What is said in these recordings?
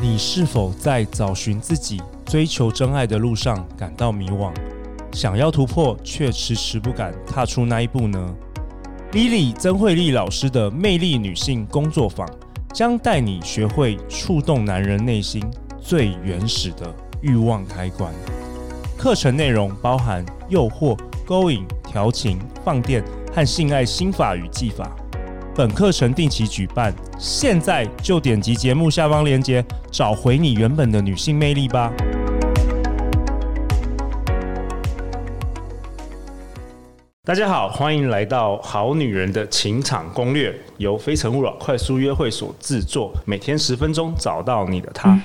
你是否在找寻自己、追求真爱的路上感到迷惘？想要突破，却迟迟不敢踏出那一步呢？Lily 曾慧丽老师的魅力女性工作坊将带你学会触动男人内心最原始的欲望开关。课程内容包含诱惑、勾引、调情、放电和性爱心法与技法。本课程定期举办，现在就点击节目下方链接，找回你原本的女性魅力吧。大家好，欢迎来到《好女人的情场攻略》，由非诚勿扰快速约会所制作，每天十分钟，找到你的他。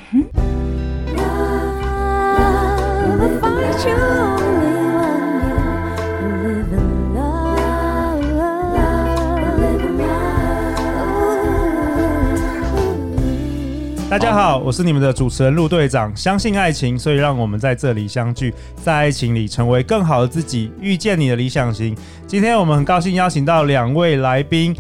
大家好，我是你们的主持人陆队长。相信爱情，所以让我们在这里相聚，在爱情里成为更好的自己，遇见你的理想型。今天我们很高兴邀请到两位来宾，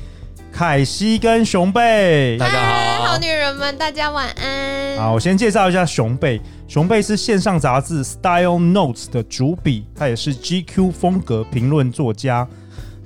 凯西跟熊贝。大家好，好女人们，大家晚安。好，我先介绍一下熊贝。熊贝是线上杂志 Style Notes 的主笔，他也是 GQ 风格评论作家。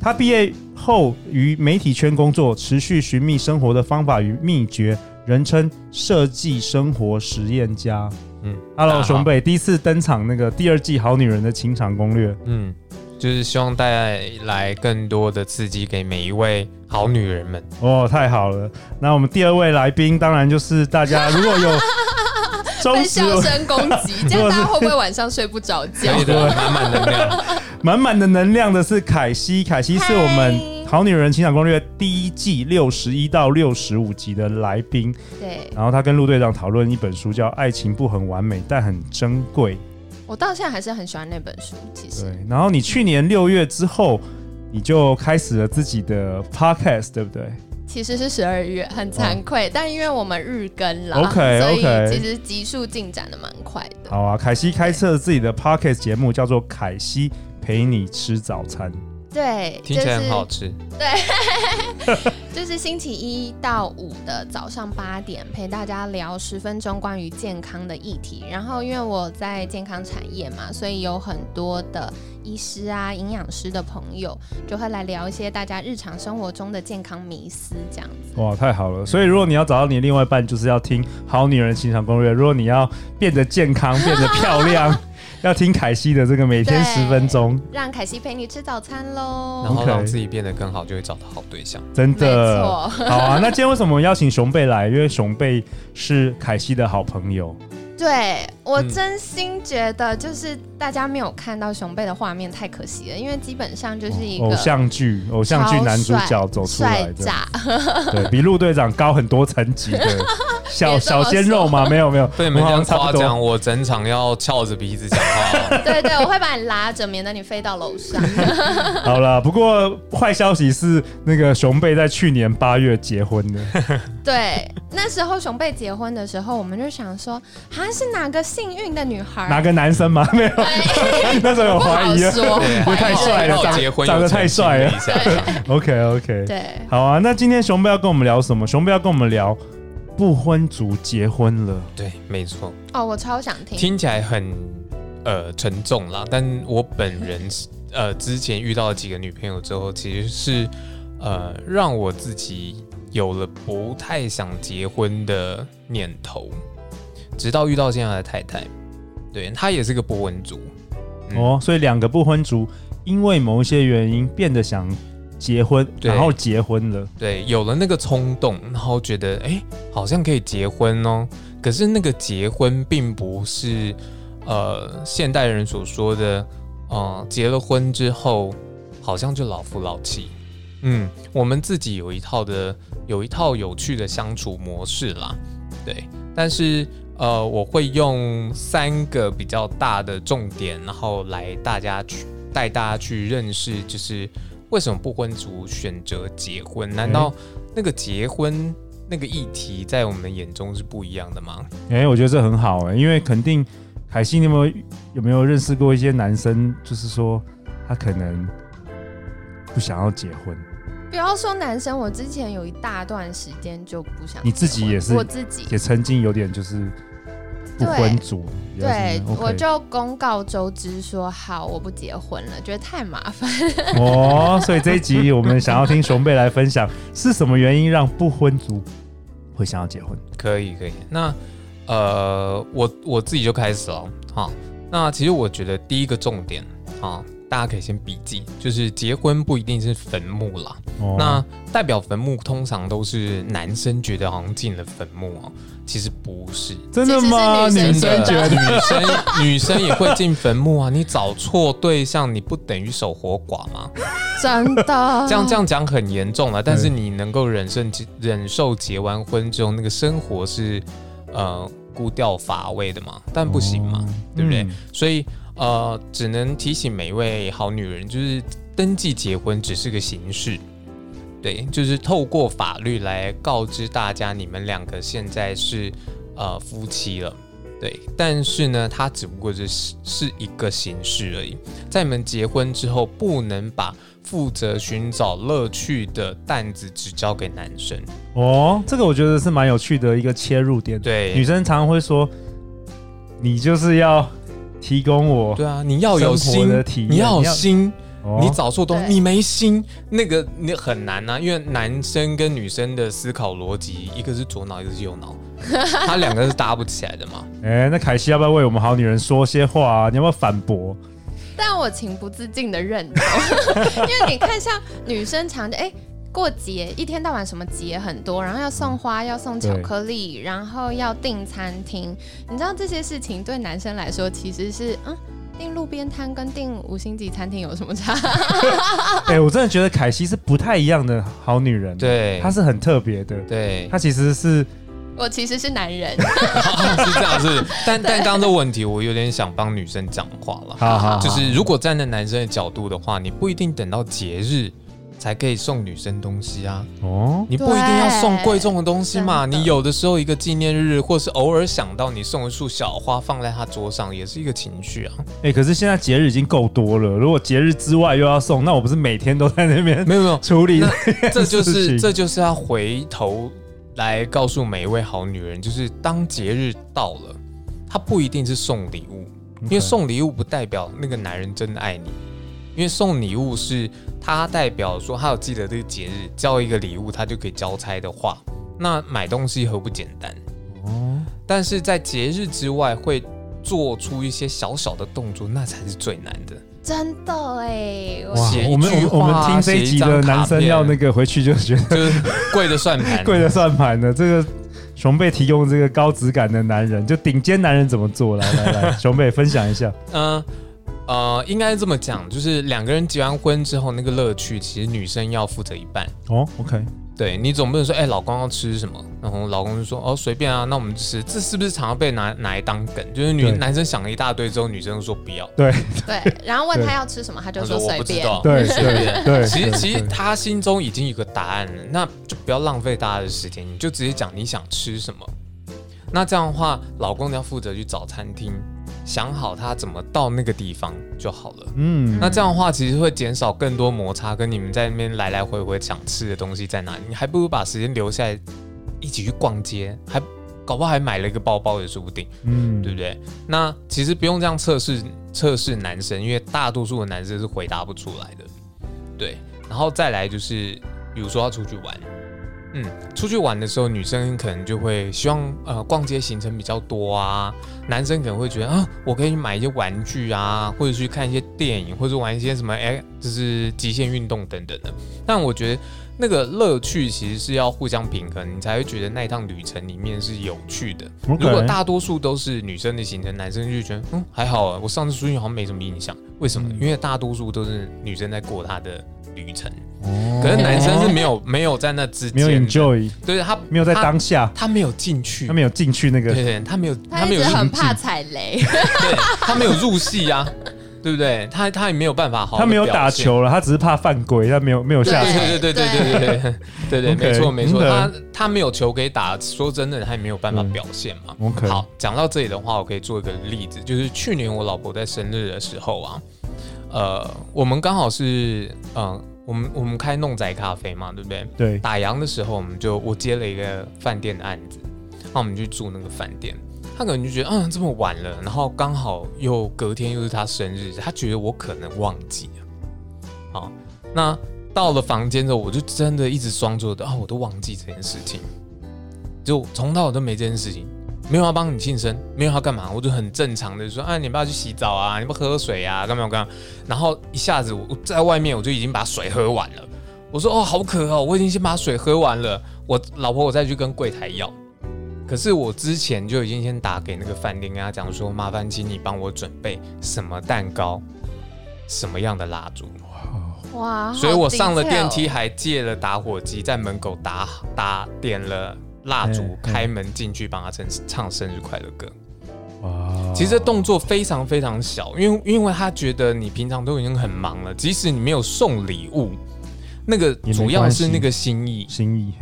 他毕业后于媒体圈工作，持续寻觅生活的方法与秘诀。人称设计生活实验家。嗯，Hello，熊贝第一次登场，那个第二季《好女人的情场攻略》。嗯，就是希望带来更多的刺激给每一位好女人们。哦，太好了。那我们第二位来宾，当然就是大家如果有 被笑声攻击，这样大家会不会晚上睡不着觉？对，满满能量，满满的能量的是凯西。凯西是我们。好女人情感攻略第一季六十一到六十五集的来宾，对，然后他跟陆队长讨论一本书，叫《爱情不很完美，但很珍贵》。我到现在还是很喜欢那本书，其实。对，然后你去年六月之后，你就开始了自己的 podcast，对不对？其实是十二月，很惭愧，哦、但因为我们日更了，OK OK，所以其实集数进展的蛮快的。好啊，凯西开设了自己的 podcast 节目，叫做《凯西陪你吃早餐》。对，听起来很好吃。对，就是星期一到五的早上八点，陪大家聊十分钟关于健康的议题。然后，因为我在健康产业嘛，所以有很多的医师啊、营养师的朋友就会来聊一些大家日常生活中的健康迷思，这样子。哇，太好了！所以，如果你要找到你另外一半，就是要听《好女人情场攻略》。如果你要变得健康、变得漂亮。要听凯西的这个每天十分钟，让凯西陪你吃早餐喽，然后让自己变得更好，就会找到好对象。真的，好啊！那今天为什么邀请熊贝来？因为熊贝是凯西的好朋友。对，我真心觉得，就是大家没有看到熊贝的画面太可惜了，因为基本上就是一个偶像剧，偶像剧男主角走出来的，对，比陆队长高很多层级的小 小鲜肉嘛？没有没有，对你们这样夸奖，我整场要翘着鼻子讲话。对对，我会把你拉着，免得你飞到楼上。好了，不过坏消息是，那个熊贝在去年八月结婚的。对，那时候熊贝结婚的时候，我们就想说，哈。是哪个幸运的女孩？哪个男生吗？没有，那时候有怀疑，不太帅了，长长得太帅了。OK OK，对，好啊。那今天熊贝要跟我们聊什么？熊贝要跟我们聊不婚族结婚了。对，没错。哦，我超想听。听起来很呃沉重啦，但我本人呃之前遇到了几个女朋友之后，其实是呃让我自己有了不太想结婚的念头。直到遇到现在的太太，对，她也是个不婚族，嗯、哦，所以两个不婚族因为某一些原因变得想结婚，然后结婚了，对，有了那个冲动，然后觉得哎，好像可以结婚哦。可是那个结婚并不是呃现代人所说的，呃，结了婚之后好像就老夫老妻。嗯，我们自己有一套的，有一套有趣的相处模式啦，对，但是。呃，我会用三个比较大的重点，然后来大家去带大家去认识，就是为什么不婚族选择结婚？难道那个结婚那个议题在我们眼中是不一样的吗？哎、欸，我觉得这很好哎、欸，因为肯定凯西，你有没有有没有认识过一些男生，就是说他可能不想要结婚，不要说男生，我之前有一大段时间就不想。你自己也是，我自己也曾经有点就是不婚族。对，我就公告周知说好，我不结婚了，觉得太麻烦。哦，所以这一集我们想要听熊贝来分享，是什么原因让不婚族会想要结婚？可以，可以。那呃，我我自己就开始了。好，那其实我觉得第一个重点啊。大家可以先笔记，就是结婚不一定是坟墓啦。哦、那代表坟墓通常都是男生觉得好像进了坟墓哦，其实不是。真的吗？女生觉得女生 女生也会进坟墓啊？你找错对象，你不等于守活寡吗？真的？这样这样讲很严重了，但是你能够忍受忍受结完婚之后那个生活是呃孤调乏味的嘛？但不行嘛，哦、对不对？嗯、所以。呃，只能提醒每一位好女人，就是登记结婚只是个形式，对，就是透过法律来告知大家你们两个现在是呃夫妻了，对，但是呢，它只不过是是一个形式而已。在你们结婚之后，不能把负责寻找乐趣的担子只交给男生。哦，这个我觉得是蛮有趣的一个切入点。对，女生常常会说，你就是要。提供我对啊，你要有心，你要有心，你找错东西，你没心，那个你很难啊，因为男生跟女生的思考逻辑，一个是左脑，一个是右脑，他两个是搭不起来的嘛。哎，那凯西要不要为我们好女人说些话啊？你要不要反驳？但我情不自禁的认同，因为你看，像女生常的哎。过节一天到晚什么节很多，然后要送花，要送巧克力，然后要订餐厅。你知道这些事情对男生来说其实是嗯，订路边摊跟订五星级餐厅有什么差？哎、欸，我真的觉得凯西是不太一样的好女人，对，她是很特别的，对，她其实是我其实是男人，是这样子。但但刚刚这问题，我有点想帮女生讲话了，好好好，就是如果站在男生的角度的话，你不一定等到节日。才可以送女生东西啊！哦，你不一定要送贵重的东西嘛。你有的时候一个纪念日，或是偶尔想到你送一束小花放在他桌上，也是一个情绪啊。哎，可是现在节日已经够多了，如果节日之外又要送，那我不是每天都在那边？没有没有处理，这就是这就是要回头来告诉每一位好女人，就是当节日到了，他不一定是送礼物，因为送礼物不代表那个男人真的爱你。因为送礼物是他代表说他有记得这个节日，交一个礼物他就可以交差的话，那买东西何不简单？哦，但是在节日之外会做出一些小小的动作，那才是最难的。真的哎，哇！我们我们听这一集的男生要那个回去就觉得就是跪的算盘，跪的算盘的这个熊贝提供这个高质感的男人，就顶尖男人怎么做？来来来，熊贝分享一下。嗯。呃，应该这么讲，就是两个人结完婚之后，那个乐趣其实女生要负责一半哦。OK，对，你总不能说，哎、欸，老公要吃什么，然后老公就说，哦，随便啊，那我们吃。这是不是常常被拿拿来当梗？就是女男生想了一大堆之后，女生就说不要。对对，然后问他要吃什么，他就说随便。对 随便。对，其实其实他心中已经有个答案了，那就不要浪费大家的时间，你就直接讲你想吃什么。那这样的话，老公要负责去找餐厅。想好他怎么到那个地方就好了。嗯，那这样的话其实会减少更多摩擦，跟你们在那边来来回回想吃的东西在哪里，你还不如把时间留下来一起去逛街，还搞不好还买了一个包包也说不定。嗯，对不对？那其实不用这样测试测试男生，因为大多数的男生是回答不出来的。对，然后再来就是，比如说要出去玩。嗯，出去玩的时候，女生可能就会希望呃逛街行程比较多啊，男生可能会觉得啊，我可以买一些玩具啊，或者去看一些电影，或者玩一些什么哎，就是极限运动等等的。但我觉得那个乐趣其实是要互相平衡，你才会觉得那一趟旅程里面是有趣的。如果大多数都是女生的行程，男生就觉得嗯还好啊，我上次出去好像没什么印象。为什么？嗯、因为大多数都是女生在过她的旅程。可是男生是没有没有在那之间，没有 enjoy，对他没有在当下，他没有进去，他没有进去那个，对对，他没有，他没有很怕踩雷，对，他没有入戏啊，对不对？他他也没有办法好，他没有打球了，他只是怕犯规，他没有没有下，对对对对对对对对对，没错没错，他他没有球可以打，说真的，他也没有办法表现嘛。OK，好，讲到这里的话，我可以做一个例子，就是去年我老婆在生日的时候啊，呃，我们刚好是嗯。我们我们开弄仔咖啡嘛，对不对？对，打烊的时候，我们就我接了一个饭店的案子，那我们去住那个饭店。他可能就觉得，嗯，这么晚了，然后刚好又隔天又是他生日，他觉得我可能忘记了。好，那到了房间之后，我就真的一直装作的啊，我都忘记这件事情，就从头到尾都没这件事情，没有要帮你庆生，没有要干嘛，我就很正常的说，啊，你不要去洗澡啊，你不喝水啊，干嘛干嘛。然后一下子我在外面，我就已经把水喝完了。我说，哦，好渴哦，我已经先把水喝完了。我老婆，我再去跟柜台要。可是我之前就已经先打给那个饭店，跟他讲说，麻烦请你帮我准备什么蛋糕，什么样的蜡烛。哇！所以我上了电梯，还借了打火机，在门口打打点了蜡烛，开门进去帮他唱唱生日快乐歌。哇！其实这动作非常非常小，因为因为他觉得你平常都已经很忙了，即使你没有送礼物，那个主要是那个心意，心意。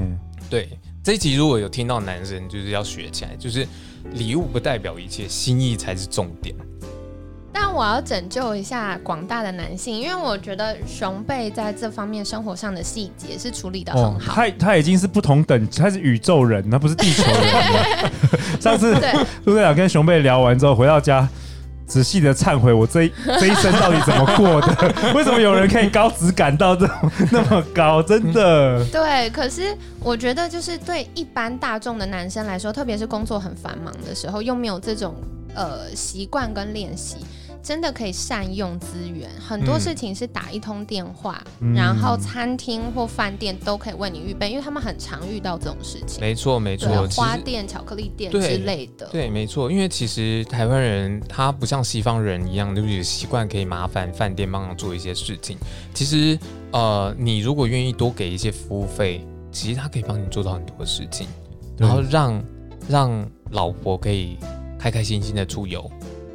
对。这一集如果有听到男生，就是要学起来，就是礼物不代表一切，心意才是重点。但我要拯救一下广大的男性，因为我觉得熊贝在这方面生活上的细节是处理的很好。哦、他他已经是不同等，他是宇宙人，他不是地球人。上次陆队长跟熊贝聊完之后回到家。仔细的忏悔，我这一这一生到底怎么过的？为什么有人可以高质感到这么那么高？真的。对，可是我觉得就是对一般大众的男生来说，特别是工作很繁忙的时候，又没有这种呃习惯跟练习。真的可以善用资源，很多事情是打一通电话，嗯、然后餐厅或饭店都可以为你预备，因为他们很常遇到这种事情。没错，没错，花店、巧克力店之类的。对，没错，因为其实台湾人他不像西方人一样，就是有习惯可以麻烦饭店帮忙做一些事情。其实，呃，你如果愿意多给一些服务费，其实他可以帮你做到很多事情，然后让让老婆可以开开心心的出游，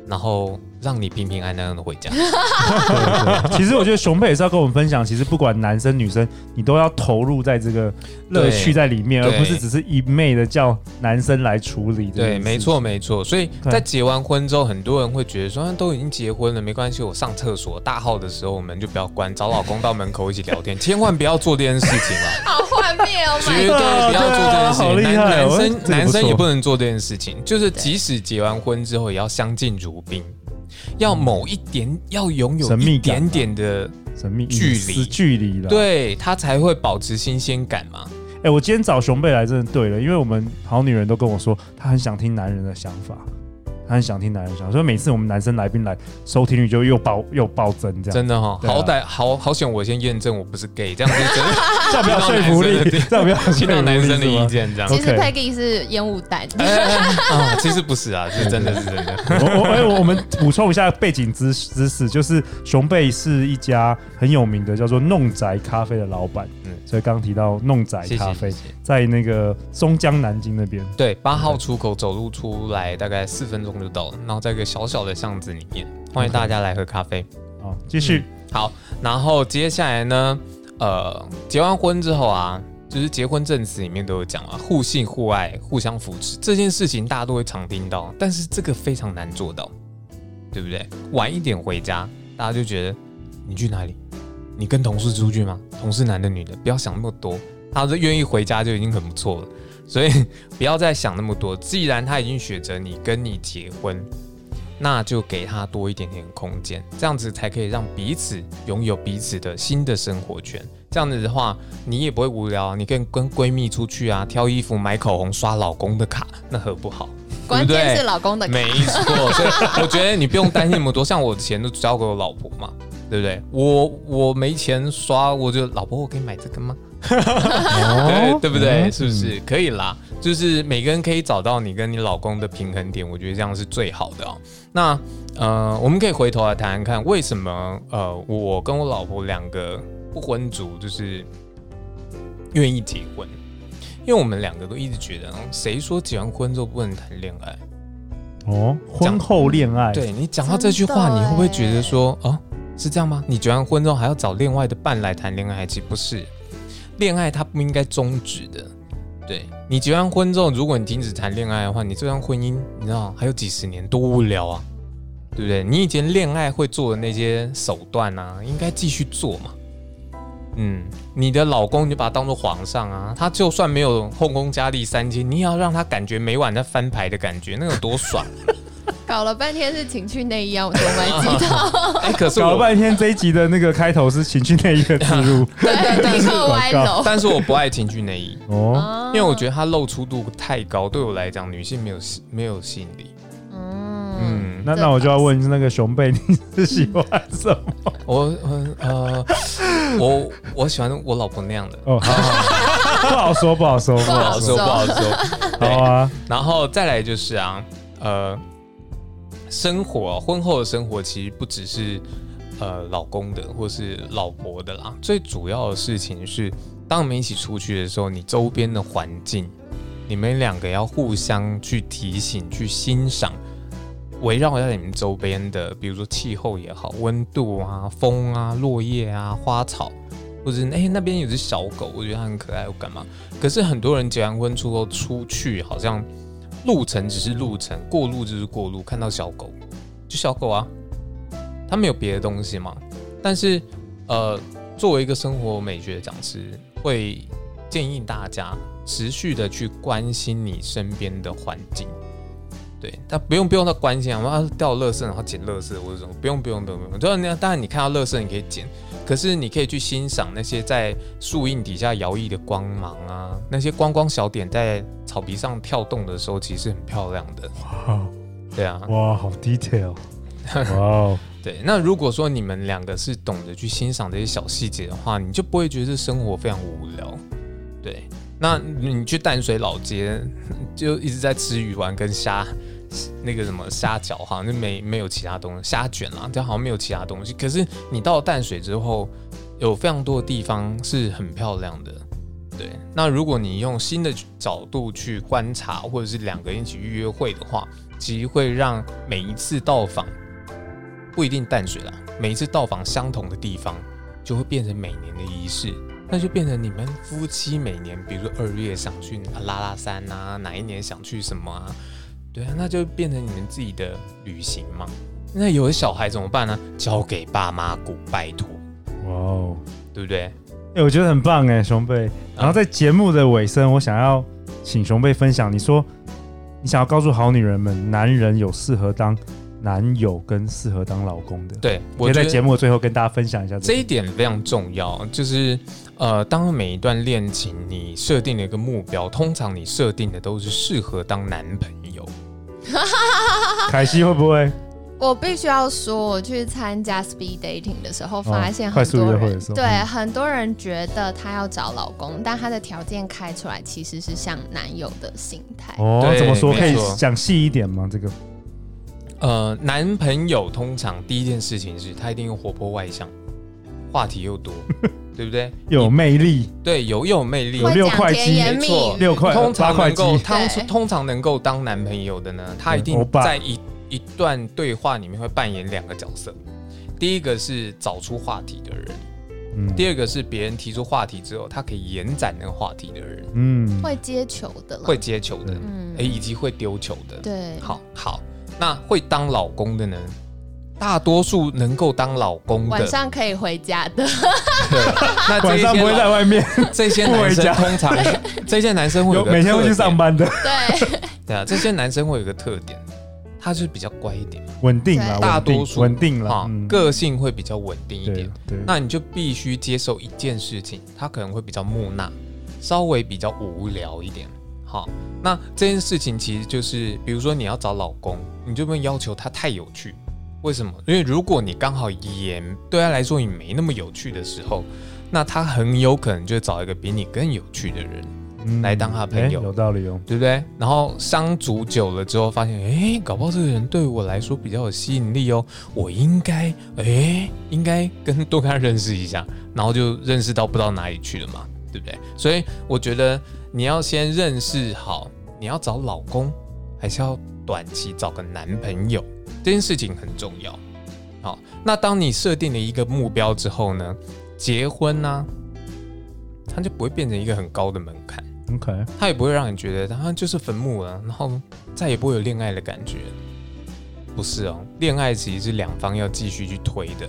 然后。让你平平安安的回家。对对，其实我觉得熊佩也是要跟我们分享，其实不管男生女生，你都要投入在这个乐趣在里面，而不是只是一昧的叫男生来处理。对，没错没错。所以在结完婚之后，很多人会觉得说，都已经结婚了，没关系，我上厕所大号的时候，我们就不要关，找老公到门口一起聊天，千万不要做这件事情啊！好幻灭哦，绝对不要做这件事情。男男生男生也不能做这件事情，就是即使结完婚之后，也要相敬如宾。要某一点，要拥有一点点的神秘距离，距离了，对他才会保持新鲜感嘛。哎、欸，我今天找熊贝来真的对了，因为我们好女人都跟我说，她很想听男人的想法。他很想听男人讲，所以每次我们男生来宾来，收听率就又暴又暴增，这样真的哈、哦。好歹好好险，我先验证我不是 gay，这样子 真的这样不要说服力，这样不要听到男生的意见，这样。其实 Peggy 是烟雾弹，啊，其实不是啊，是真的是真的。我我我们补充一下背景知知识，就是熊贝是一家很有名的叫做弄宅咖啡的老板。嗯所以刚刚提到弄宅咖啡，在那个松江南京那边，对，八号出口走路出来大概四分钟就到了，然后在一个小小的巷子里面，欢迎大家来喝咖啡。好，继续、嗯。好，然后接下来呢，呃，结完婚之后啊，就是结婚证词里面都有讲啊，互信互爱，互相扶持这件事情，大家都会常听到，但是这个非常难做到，对不对？晚一点回家，大家就觉得你去哪里？你跟同事出去吗？同事男的女的，不要想那么多。他是愿意回家就已经很不错了，所以 不要再想那么多。既然他已经选择你跟你结婚，那就给他多一点点空间，这样子才可以让彼此拥有彼此的新的生活圈。这样子的话，你也不会无聊，你可以跟闺蜜出去啊，挑衣服、买口红、刷老公的卡，那何不好？关键是老公的卡，没错。所以我觉得你不用担心那么多。像我钱都交给我老婆嘛。对不对？我我没钱刷，我就老婆，我可以买这个吗？对对不对？是不是可以啦？就是每个人可以找到你跟你老公的平衡点，我觉得这样是最好的哦。那呃，我们可以回头来谈谈看，为什么呃，我跟我老婆两个不婚族就是愿意结婚？因为我们两个都一直觉得，谁说结完婚之后不能谈恋爱？哦，婚后恋爱？对，你讲到这句话，你会不会觉得说，哦？是这样吗？你结完婚之后还要找另外的伴来谈恋爱？其实不是，恋爱它不应该终止的。对，你结完婚之后，如果你停止谈恋爱的话，你这段婚姻你知道还有几十年多无聊啊，对不对？你以前恋爱会做的那些手段啊，应该继续做嘛。嗯，你的老公你就把他当做皇上啊，他就算没有后宫佳丽三千，你也要让他感觉每晚在翻牌的感觉，那有多爽！搞了半天是情趣内衣啊，我都没记到。哎，可是搞了半天这一集的那个开头是情趣内衣的置入，对，立刻歪楼。但是我不爱情趣内衣哦，因为我觉得它露出度太高，对我来讲女性没有没有吸引力。嗯，那那我就要问那个熊贝，你是喜欢什么？我呃，我我喜欢我老婆那样的。哦，好好，不好说，不好说，不好说，不好说。好啊，然后再来就是啊，呃。生活啊，婚后的生活其实不只是呃老公的或是老婆的啦，最主要的事情是，当我们一起出去的时候，你周边的环境，你们两个要互相去提醒、去欣赏，围绕在你们周边的，比如说气候也好，温度啊、风啊、落叶啊、花草，或者哎、欸、那边有只小狗，我觉得它很可爱，我干嘛？可是很多人结完婚之后出去，好像。路程只是路程，过路就是过路。看到小狗，就小狗啊，它没有别的东西嘛。但是，呃，作为一个生活美学讲师，会建议大家持续的去关心你身边的环境。对，他不用不用他关心啊，我要掉垃圾然后捡垃圾或者什么，不用不用不用不用。就是那当然你看到垃圾你可以捡。可是你可以去欣赏那些在树荫底下摇曳的光芒啊，那些光光小点在草皮上跳动的时候，其实很漂亮的。哇，对啊，哇，好 detail，哇，对。那如果说你们两个是懂得去欣赏这些小细节的话，你就不会觉得这生活非常无聊。对，那你去淡水老街就一直在吃鱼丸跟虾。那个什么虾饺好像就没没有其他东西，虾卷啦，就好像没有其他东西。可是你到了淡水之后，有非常多的地方是很漂亮的。对，那如果你用新的角度去观察，或者是两个人一起约会的话，其实会让每一次到访不一定淡水啦，每一次到访相同的地方，就会变成每年的仪式。那就变成你们夫妻每年，比如说二月想去拉拉山啊，哪一年想去什么啊？对啊，那就变成你们自己的旅行嘛。那有的小孩怎么办呢？交给爸妈顾，拜托。哇哦，对不对？哎、欸，我觉得很棒哎，熊贝。然后在节目的尾声，我想要请熊贝分享，你说你想要告诉好女人们，男人有适合当男友跟适合当老公的。对，我可以在节目的最后跟大家分享一下这，这一点非常重要，就是。呃，当每一段恋情你设定了一个目标，通常你设定的都是适合当男朋友。凯西会不会？我必须要说，我去参加 speed dating 的时候，发现很多人对很多人觉得她要找老公，但她的条件开出来其实是像男友的心态。哦，怎么说？可以讲细一点吗？这个？呃，男朋友通常第一件事情是他一定要活泼外向，话题又多。对不对？有魅力，对，有又有魅力，有六块肌，没错，六块通常能够，他通常能够当男朋友的呢，他一定在一一段对话里面会扮演两个角色。第一个是找出话题的人，嗯，第二个是别人提出话题之后，他可以延展那个话题的人，嗯，会接球的，会接球的，嗯，哎，以及会丢球的，对，好好，那会当老公的呢？大多数能够当老公的，晚上可以回家的。对，那晚上不会在外面。这些男生通常，这些男生会有个每天会去上班的。对，对啊，这些男生会有一个特点，他就是比较乖一点，稳定了，大多数稳定了，个性会比较稳定一点。对，那你就必须接受一件事情，他可能会比较木讷，稍微比较无聊一点。好，那这件事情其实就是，比如说你要找老公，你就不能要求他太有趣。为什么？因为如果你刚好也对他来说你没那么有趣的时候，那他很有可能就找一个比你更有趣的人来当他朋友。嗯欸、有道理哦，对不对？然后相处久了之后，发现，哎，搞不好这个人对我来说比较有吸引力哦，我应该，哎，应该跟多跟他认识一下，然后就认识到不知道哪里去了嘛，对不对？所以我觉得你要先认识好，你要找老公，还是要短期找个男朋友？这件事情很重要，好，那当你设定了一个目标之后呢，结婚呢、啊，它就不会变成一个很高的门槛，OK，它也不会让你觉得它就是坟墓了，然后再也不会有恋爱的感觉，不是哦，恋爱其实是两方要继续去推的，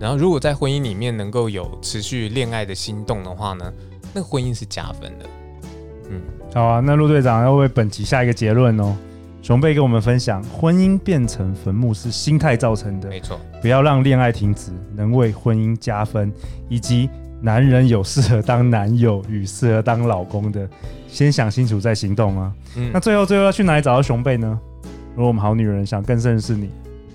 然后如果在婚姻里面能够有持续恋爱的心动的话呢，那婚姻是加分的。嗯，好啊，那陆队长要为本集下一个结论哦。熊贝跟我们分享，婚姻变成坟墓是心态造成的，没错，不要让恋爱停止，能为婚姻加分，以及男人有适合当男友与适合当老公的，先想清楚再行动啊。嗯，那最后最后要去哪里找到熊贝呢？如果我们好女人想更认识你，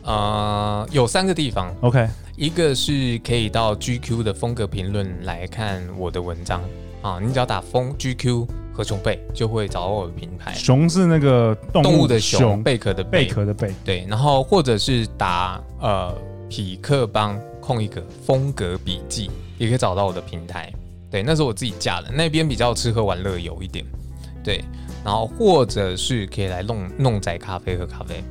呃，有三个地方，OK，一个是可以到 GQ 的风格评论来看我的文章啊，你只要打风 GQ。和熊贝就会找到我的品牌。熊是那个动物，的熊，贝壳的贝，壳的贝。对，然后或者是打呃匹克邦空一个风格笔记，也可以找到我的平台。对，那是我自己架的，那边比较吃喝玩乐有一点。对，然后或者是可以来弄弄仔咖啡喝咖啡。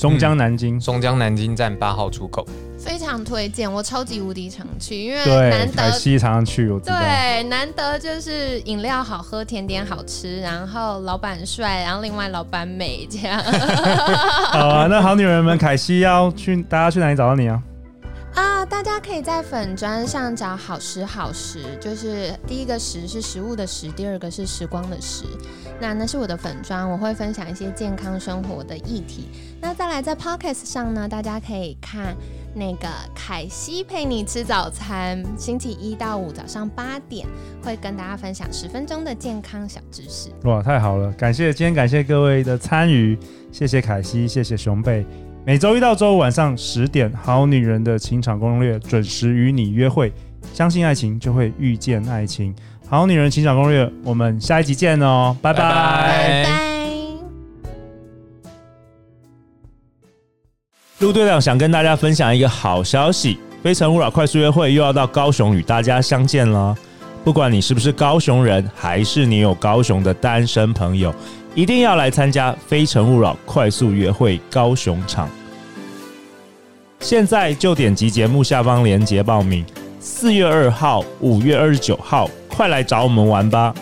松江南京，嗯、松江南京站八号出口，非常推荐，我超级无敌常去，因为难得凯西常常去，我对，难得就是饮料好喝，甜点好吃，然后老板帅，然后另外老板美，这样。好啊，那好女人们，凯西要去，大家去哪里找到你啊？啊，大家可以在粉砖上找好时好食，就是第一个食是食物的食，第二个是时光的时。那那是我的粉砖，我会分享一些健康生活的议题。那再来在 p o c k e t 上呢，大家可以看那个凯西陪你吃早餐，星期一到五早上八点会跟大家分享十分钟的健康小知识。哇，太好了！感谢今天感谢各位的参与，谢谢凯西，谢谢熊贝。每周一到周五晚上十点，《好女人的情场攻略》准时与你约会。相信爱情，就会遇见爱情。《好女人情场攻略》，我们下一集见哦，拜拜拜拜。陆队长想跟大家分享一个好消息，《非诚勿扰》快速约会又要到高雄与大家相见了。不管你是不是高雄人，还是你有高雄的单身朋友。一定要来参加《非诚勿扰》快速约会高雄场，现在就点击节目下方链接报名。四月二号、五月二十九号，快来找我们玩吧！